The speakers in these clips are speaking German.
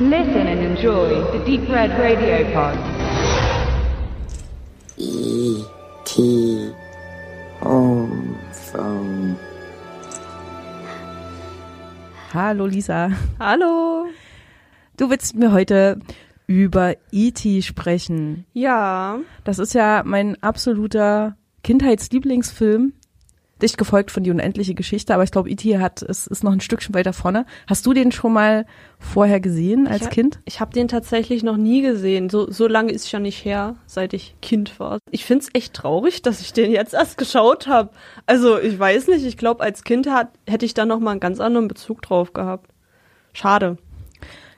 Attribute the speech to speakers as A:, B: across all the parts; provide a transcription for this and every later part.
A: Listen and enjoy the Deep Red Radio Pod.
B: E.T. Home Phone.
C: Hallo Lisa.
D: Hallo.
C: Du willst mir heute über E.T. sprechen.
D: Ja.
C: Das ist ja mein absoluter Kindheitslieblingsfilm. Dicht gefolgt von die unendliche Geschichte, aber ich glaube, E.T. hat, es ist noch ein Stückchen weiter vorne. Hast du den schon mal vorher gesehen als
D: ich,
C: Kind?
D: Ich habe den tatsächlich noch nie gesehen. So, so lange ist ja nicht her, seit ich Kind war. Ich find's echt traurig, dass ich den jetzt erst geschaut habe. Also ich weiß nicht, ich glaube, als Kind hat, hätte ich da noch mal einen ganz anderen Bezug drauf gehabt. Schade.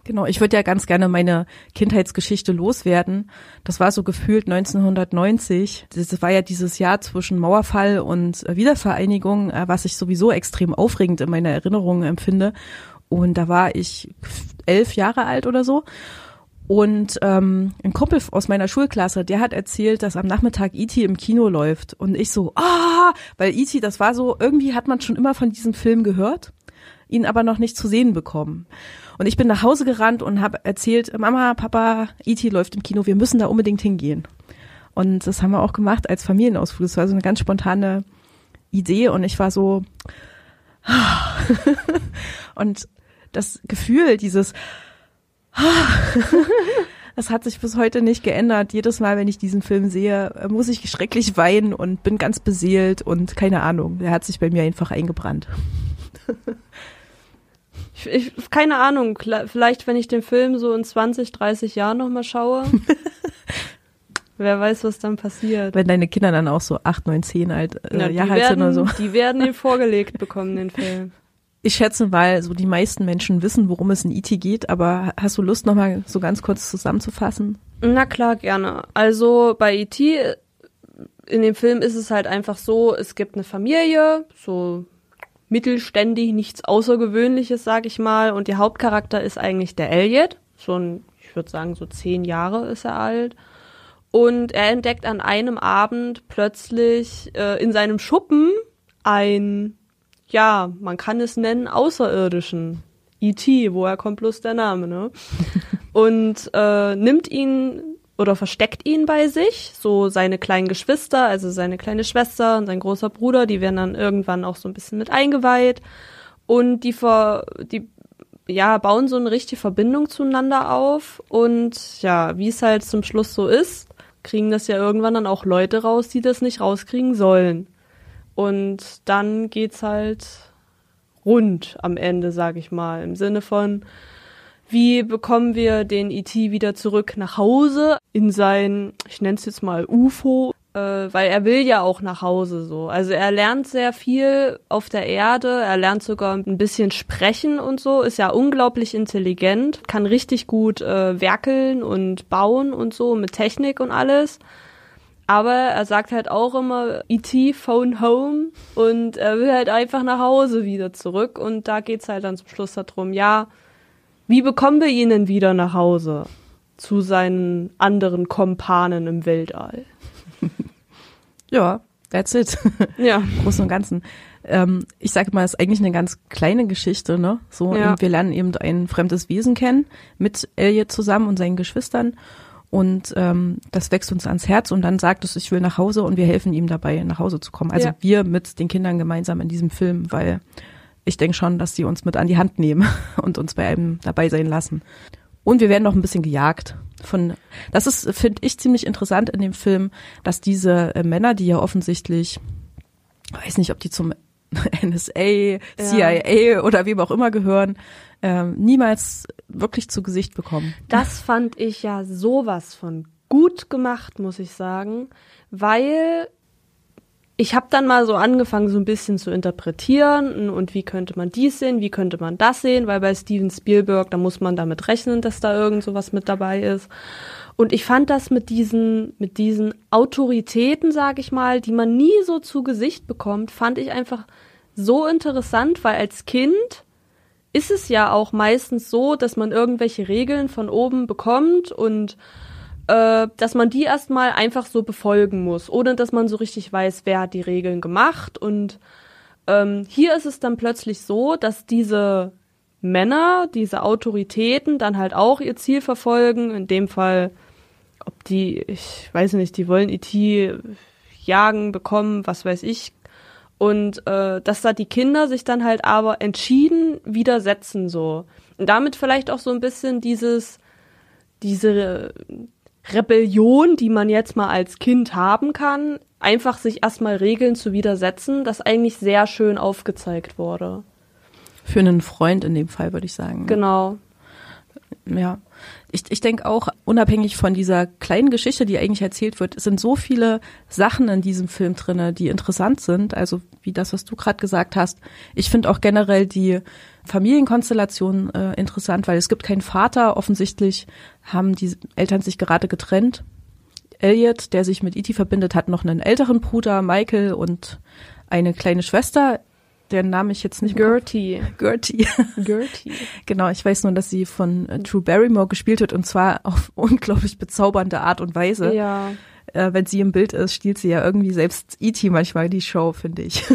C: Genau, ich würde ja ganz gerne meine Kindheitsgeschichte loswerden. Das war so gefühlt 1990. Das war ja dieses Jahr zwischen Mauerfall und Wiedervereinigung, äh, was ich sowieso extrem aufregend in meiner Erinnerung empfinde. Und da war ich elf Jahre alt oder so. Und ähm, ein Kumpel aus meiner Schulklasse, der hat erzählt, dass am Nachmittag E.T. im Kino läuft. Und ich so, ah, weil E.T., das war so, irgendwie hat man schon immer von diesem Film gehört, ihn aber noch nicht zu sehen bekommen. Und ich bin nach Hause gerannt und habe erzählt, Mama, Papa, E.T. läuft im Kino, wir müssen da unbedingt hingehen. Und das haben wir auch gemacht als Familienausflug. Das war so eine ganz spontane Idee und ich war so und das Gefühl, dieses das hat sich bis heute nicht geändert. Jedes Mal, wenn ich diesen Film sehe, muss ich schrecklich weinen und bin ganz beseelt und keine Ahnung, der hat sich bei mir einfach eingebrannt.
D: Ich, ich, keine Ahnung, vielleicht wenn ich den Film so in 20, 30 Jahren nochmal schaue. Wer weiß, was dann passiert.
C: Wenn deine Kinder dann auch so 8, 9, 10 alt, äh,
D: ja,
C: Jahre alt sind oder so.
D: Die werden den vorgelegt bekommen, den Film.
C: Ich schätze, weil so die meisten Menschen wissen, worum es in IT geht, aber hast du Lust, nochmal so ganz kurz zusammenzufassen?
D: Na klar, gerne. Also bei IT, in dem Film ist es halt einfach so, es gibt eine Familie, so mittelständig, nichts Außergewöhnliches, sag ich mal. Und der Hauptcharakter ist eigentlich der Elliot. So ein, ich würde sagen, so zehn Jahre ist er alt. Und er entdeckt an einem Abend plötzlich äh, in seinem Schuppen ein, ja, man kann es nennen, Außerirdischen. E.T., woher kommt bloß der Name, ne? Und äh, nimmt ihn oder versteckt ihn bei sich, so seine kleinen Geschwister, also seine kleine Schwester und sein großer Bruder, die werden dann irgendwann auch so ein bisschen mit eingeweiht und die ver, die ja, bauen so eine richtige Verbindung zueinander auf und ja, wie es halt zum Schluss so ist, kriegen das ja irgendwann dann auch Leute raus, die das nicht rauskriegen sollen. Und dann geht's halt rund am Ende, sag ich mal, im Sinne von wie bekommen wir den ET wieder zurück nach Hause in sein, ich nenne es jetzt mal UFO, äh, weil er will ja auch nach Hause so. Also er lernt sehr viel auf der Erde, er lernt sogar ein bisschen sprechen und so, ist ja unglaublich intelligent, kann richtig gut äh, werkeln und bauen und so mit Technik und alles. Aber er sagt halt auch immer, E.T. phone home und er will halt einfach nach Hause wieder zurück und da geht's halt dann zum Schluss darum, ja, wie bekommen wir ihn denn wieder nach Hause zu seinen anderen Kompanen im Weltall?
C: ja, that's it.
D: Ja.
C: Großen und Ganzen. Ähm, ich sage mal, es ist eigentlich eine ganz kleine Geschichte, ne? So,
D: Ja.
C: wir lernen eben ein fremdes Wesen kennen mit Elliot zusammen und seinen Geschwistern. Und ähm, das wächst uns ans Herz und dann sagt es, ich will nach Hause und wir helfen ihm dabei, nach Hause zu kommen. Also
D: Ja.
C: wir mit den Kindern gemeinsam in diesem Film, weil ich denke schon, dass die uns mit an die Hand nehmen und uns bei einem dabei sein lassen. Und wir werden noch ein bisschen gejagt von, das ist, finde ich, ziemlich interessant in dem Film, dass diese äh, Männer, die ja offensichtlich, weiß nicht, ob die zum NSA, CIA oder wem auch immer gehören, ähm, niemals wirklich zu Gesicht bekommen.
D: Das fand ich ja sowas von gut gemacht, muss ich sagen, weil ich habe dann mal so angefangen, so ein bisschen zu interpretieren und wie könnte man dies sehen, wie könnte man das sehen, weil bei Steven Spielberg, da muss man damit rechnen, dass da irgend sowas mit dabei ist. Und ich fand das mit diesen, mit diesen Autoritäten, sag ich mal, die man nie so zu Gesicht bekommt, fand ich einfach so interessant, weil als Kind ist es ja auch meistens so, dass man irgendwelche Regeln von oben bekommt und äh, dass man die erstmal einfach so befolgen muss, ohne dass man so richtig weiß, wer hat die Regeln gemacht. Und ähm, hier ist es dann plötzlich so, dass diese Männer, diese Autoritäten, dann halt auch ihr Ziel verfolgen. In dem Fall, die, ich weiß nicht, die wollen IT jagen, bekommen, was weiß ich. Und äh, dass da die Kinder sich dann halt aber entschieden widersetzen so. Und damit vielleicht auch so ein bisschen dieses, diese Rebellion, die man jetzt mal als Kind haben kann, einfach sich erstmal Regeln zu widersetzen, das eigentlich sehr schön aufgezeigt wurde.
C: Für einen Freund in dem Fall, würde ich sagen.
D: Genau.
C: Ja. Ich, ich denke auch, unabhängig von dieser kleinen Geschichte, die eigentlich erzählt wird, sind so viele Sachen in diesem Film drinne, die interessant sind. Also wie das, was du gerade gesagt hast. Ich finde auch generell die Familienkonstellation äh, interessant, weil es gibt keinen Vater. Offensichtlich haben die Eltern sich gerade getrennt. Elliot, der sich mit E.T. verbindet, hat noch einen älteren Bruder, Michael, und eine kleine Schwester deren Name ich jetzt nicht
D: Gertie.
C: Gertie.
D: Gertie.
C: genau, ich weiß nur, dass sie von äh, Drew Barrymore gespielt wird und zwar auf unglaublich bezaubernde Art und Weise.
D: Ja.
C: Äh, wenn sie im Bild ist, stiehlt sie ja irgendwie selbst E.T. manchmal die Show, finde ich.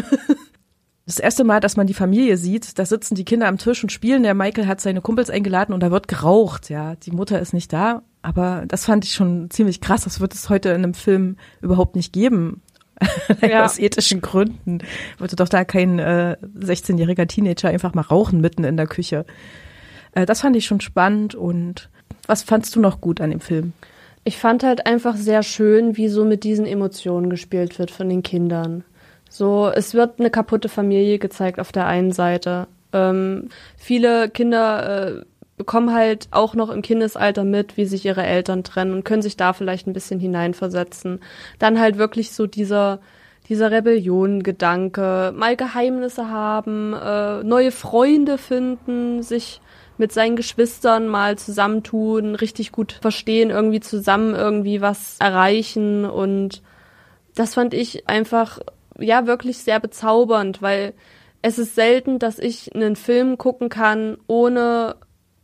C: Das erste Mal, dass man die Familie sieht, da sitzen die Kinder am Tisch und spielen. Der Michael hat seine Kumpels eingeladen und da wird geraucht. Ja, die Mutter ist nicht da, aber das fand ich schon ziemlich krass. Das wird es heute in einem Film überhaupt nicht geben. ja. aus ethischen Gründen. Wollte doch da kein äh, 16-jähriger Teenager einfach mal rauchen mitten in der Küche. Äh, das fand ich schon spannend und was fandst du noch gut an dem Film?
D: Ich fand halt einfach sehr schön, wie so mit diesen Emotionen gespielt wird von den Kindern. So, es wird eine kaputte Familie gezeigt auf der einen Seite. Ähm, viele Kinder äh, bekommen halt auch noch im Kindesalter mit, wie sich ihre Eltern trennen und können sich da vielleicht ein bisschen hineinversetzen. Dann halt wirklich so dieser dieser Rebellion-Gedanke, mal Geheimnisse haben, äh, neue Freunde finden, sich mit seinen Geschwistern mal zusammentun, richtig gut verstehen, irgendwie zusammen irgendwie was erreichen und das fand ich einfach ja wirklich sehr bezaubernd, weil es ist selten, dass ich einen Film gucken kann, ohne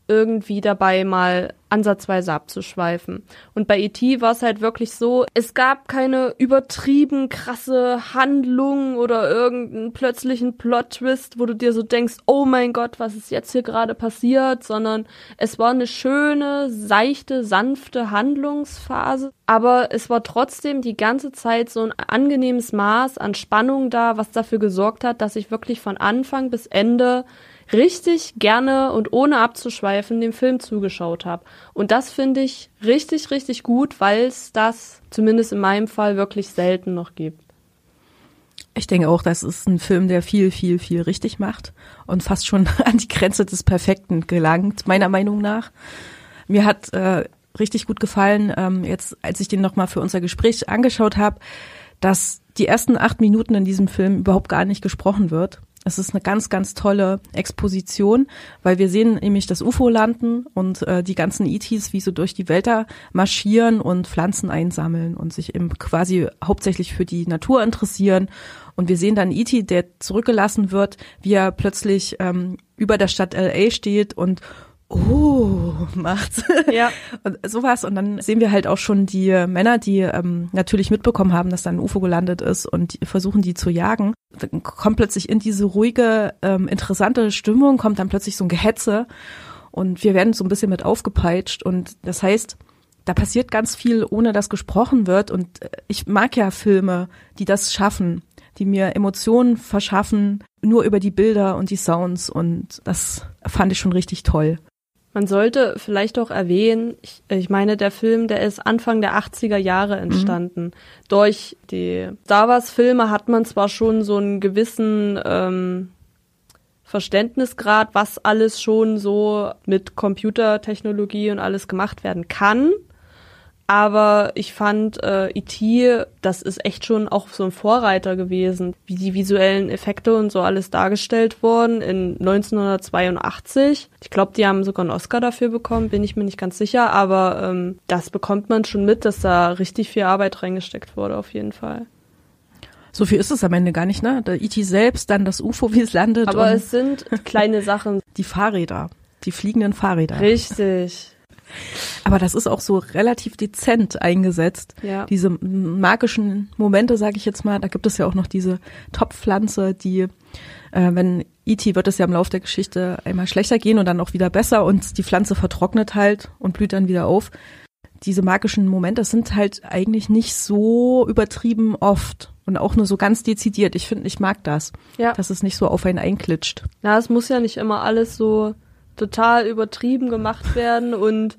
D: irgendwie dabei mal ansatzweise abzuschweifen. Und bei E.T. war es halt wirklich so, es gab keine übertrieben krasse Handlung oder irgendeinen plötzlichen Plot-Twist, wo du dir so denkst, oh mein Gott, was ist jetzt hier gerade passiert, sondern es war eine schöne, seichte, sanfte Handlungsphase. Aber es war trotzdem die ganze Zeit so ein angenehmes Maß an Spannung da, was dafür gesorgt hat, dass ich wirklich von Anfang bis Ende richtig gerne und ohne abzuschweifen dem Film zugeschaut habe. Und das finde ich richtig, richtig gut, weil es das zumindest in meinem Fall wirklich selten noch gibt.
C: Ich denke auch, das ist ein Film, der viel, viel, viel richtig macht und fast schon an die Grenze des Perfekten gelangt, meiner Meinung nach. Mir hat äh, richtig gut gefallen, ähm, jetzt als ich den nochmal für unser Gespräch angeschaut habe, dass die ersten acht Minuten in diesem Film überhaupt gar nicht gesprochen wird. Es ist eine ganz, ganz tolle Exposition, weil wir sehen nämlich das UFO landen und äh, die ganzen ETs, wie so durch die Wälder marschieren und Pflanzen einsammeln und sich eben quasi hauptsächlich für die Natur interessieren. Und wir sehen dann ET, der zurückgelassen wird, wie er plötzlich ähm, über der Stadt LA steht und oh, macht.
D: Ja.
C: und sowas. Und dann sehen wir halt auch schon die Männer, die ähm, natürlich mitbekommen haben, dass da ein UFO gelandet ist und versuchen, die zu jagen. Dann kommt plötzlich in diese ruhige, ähm, interessante Stimmung, kommt dann plötzlich so ein Gehetze und wir werden so ein bisschen mit aufgepeitscht. Und das heißt, da passiert ganz viel, ohne dass gesprochen wird. Und äh, ich mag ja Filme, die das schaffen, die mir Emotionen verschaffen, nur über die Bilder und die Sounds. Und das fand ich schon richtig toll.
D: Man sollte vielleicht auch erwähnen, ich, ich, meine, der Film, der ist Anfang der 80er Jahre mhm. entstanden. Mhm. Durch die Star Wars-Filme hat man zwar schon so einen gewissen ähm, Verständnisgrad, was alles schon so mit Computertechnologie und alles gemacht werden kann. Aber ich fand äh, E.T., das ist echt schon auch so ein Vorreiter gewesen, wie die visuellen Effekte und so alles dargestellt wurden in 1982. Ich glaube, die haben sogar einen Oscar dafür bekommen, bin ich mir nicht ganz sicher, aber ähm, das bekommt man schon mit, dass da richtig viel Arbeit reingesteckt wurde, auf jeden Fall.
C: So viel ist es am Ende gar nicht, ne? Der E.T. selbst, dann das UFO, wie es landet.
D: Aber es sind kleine Sachen.
C: Die Fahrräder, die fliegenden Fahrräder.
D: Richtig.
C: Aber das ist auch so relativ dezent eingesetzt.
D: Ja.
C: Diese magischen Momente, sage ich jetzt mal, da gibt es ja auch noch diese Topfpflanze, die, äh, wenn E.T. wird es ja im Laufe der Geschichte einmal schlechter gehen und dann auch wieder besser und die Pflanze vertrocknet halt und blüht dann wieder auf. Diese magischen Momente sind halt eigentlich nicht so übertrieben oft und auch nur so ganz dezidiert. Ich finde, ich mag das,
D: Ja.
C: dass es nicht so auf einen einklitscht.
D: Ja, es muss ja nicht immer alles so total übertrieben gemacht werden und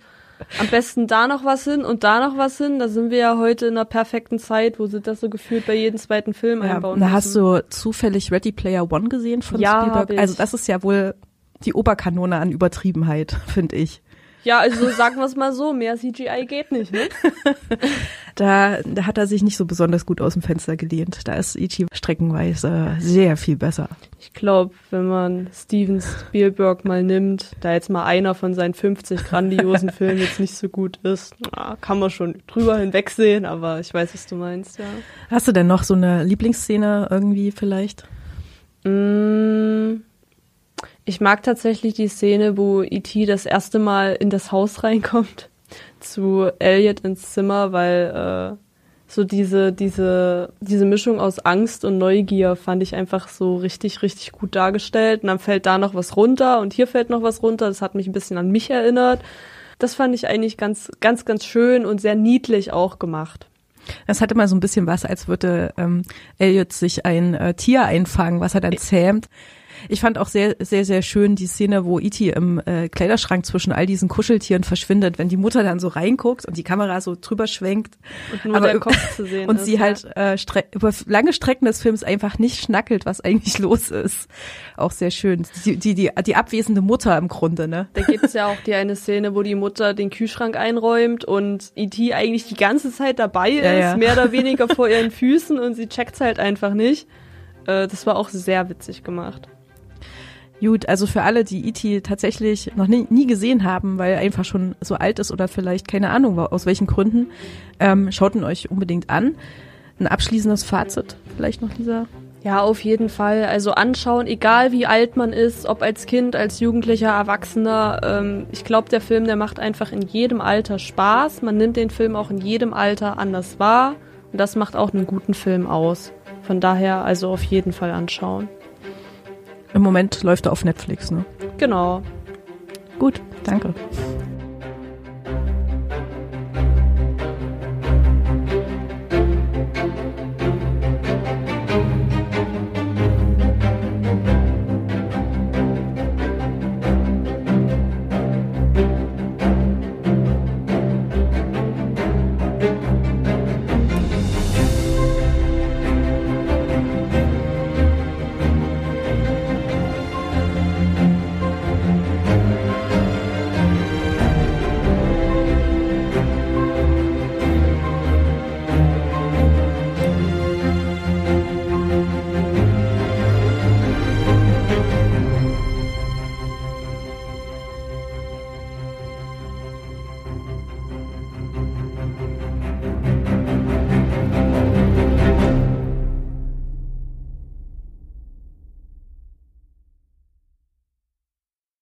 D: am besten da noch was hin und da noch was hin. Da sind wir ja heute in einer perfekten Zeit, wo sie das so gefühlt bei jedem zweiten Film
C: Ja,
D: einbauen.
C: da hast
D: müssen.
C: du zufällig Ready Player One gesehen von
D: Ja,
C: Spielberg. Also das ist ja wohl die Oberkanone an Übertriebenheit, finde ich.
D: Ja, also sagen wir es mal so, mehr CGI geht nicht, ne?
C: Da, da hat er sich nicht so besonders gut aus dem Fenster gelehnt. Da ist E.T. streckenweise sehr viel besser.
D: Ich glaube, wenn man Steven Spielberg mal nimmt, da jetzt mal einer von seinen 50 grandiosen Filmen jetzt nicht so gut ist, na, kann man schon drüber hinwegsehen, aber ich weiß, was du meinst, ja.
C: Hast du denn noch so eine Lieblingsszene irgendwie vielleicht?
D: Mm, Ich mag tatsächlich die Szene, wo E.T. das erste Mal in das Haus reinkommt, zu Elliot ins Zimmer, weil äh, so diese, diese, diese Mischung aus Angst und Neugier fand ich einfach so richtig, richtig gut dargestellt. Und dann fällt da noch was runter und hier fällt noch was runter. Das hat mich ein bisschen an mich erinnert. Das fand ich eigentlich ganz, ganz, ganz schön und sehr niedlich auch gemacht.
C: Das hatte mal so ein bisschen was, als würde ähm, Elliot sich ein äh, Tier einfangen, was er dann zähmt. Ich fand auch sehr, sehr, sehr schön die Szene, wo Iti im äh, Kleiderschrank zwischen all diesen Kuscheltieren verschwindet, wenn die Mutter dann so reinguckt und die Kamera so drüber schwenkt.
D: Und nur der Kopf zu sehen
C: Und
D: ist,
C: sie
D: ja.
C: halt äh, stre über lange Strecken des Films einfach nicht schnackelt, was eigentlich los ist. Auch sehr schön. Die, die, die, die abwesende Mutter im Grunde, ne?
D: Da gibt's ja auch die eine Szene, wo die Mutter den Kühlschrank einräumt und E.T. eigentlich die ganze Zeit dabei ist,
C: Ja, ja.
D: mehr oder weniger vor ihren Füßen und sie checkt's halt einfach nicht. Äh, das war auch sehr witzig gemacht.
C: Gut, also für alle, die E.T. tatsächlich noch nie, nie gesehen haben, weil er einfach schon so alt ist oder vielleicht keine Ahnung aus welchen Gründen, ähm, schaut ihn euch unbedingt an. Ein abschließendes Fazit vielleicht noch dieser.
D: Ja, auf jeden Fall. Also anschauen, egal wie alt man ist, ob als Kind, als Jugendlicher, Erwachsener. Ähm, ich glaube, der Film, der macht einfach in jedem Alter Spaß. Man nimmt den Film auch in jedem Alter anders wahr. Und das macht auch einen guten Film aus. Von daher also auf jeden Fall anschauen.
C: Im Moment läuft er auf Netflix, ne?
D: Genau.
C: Gut, danke.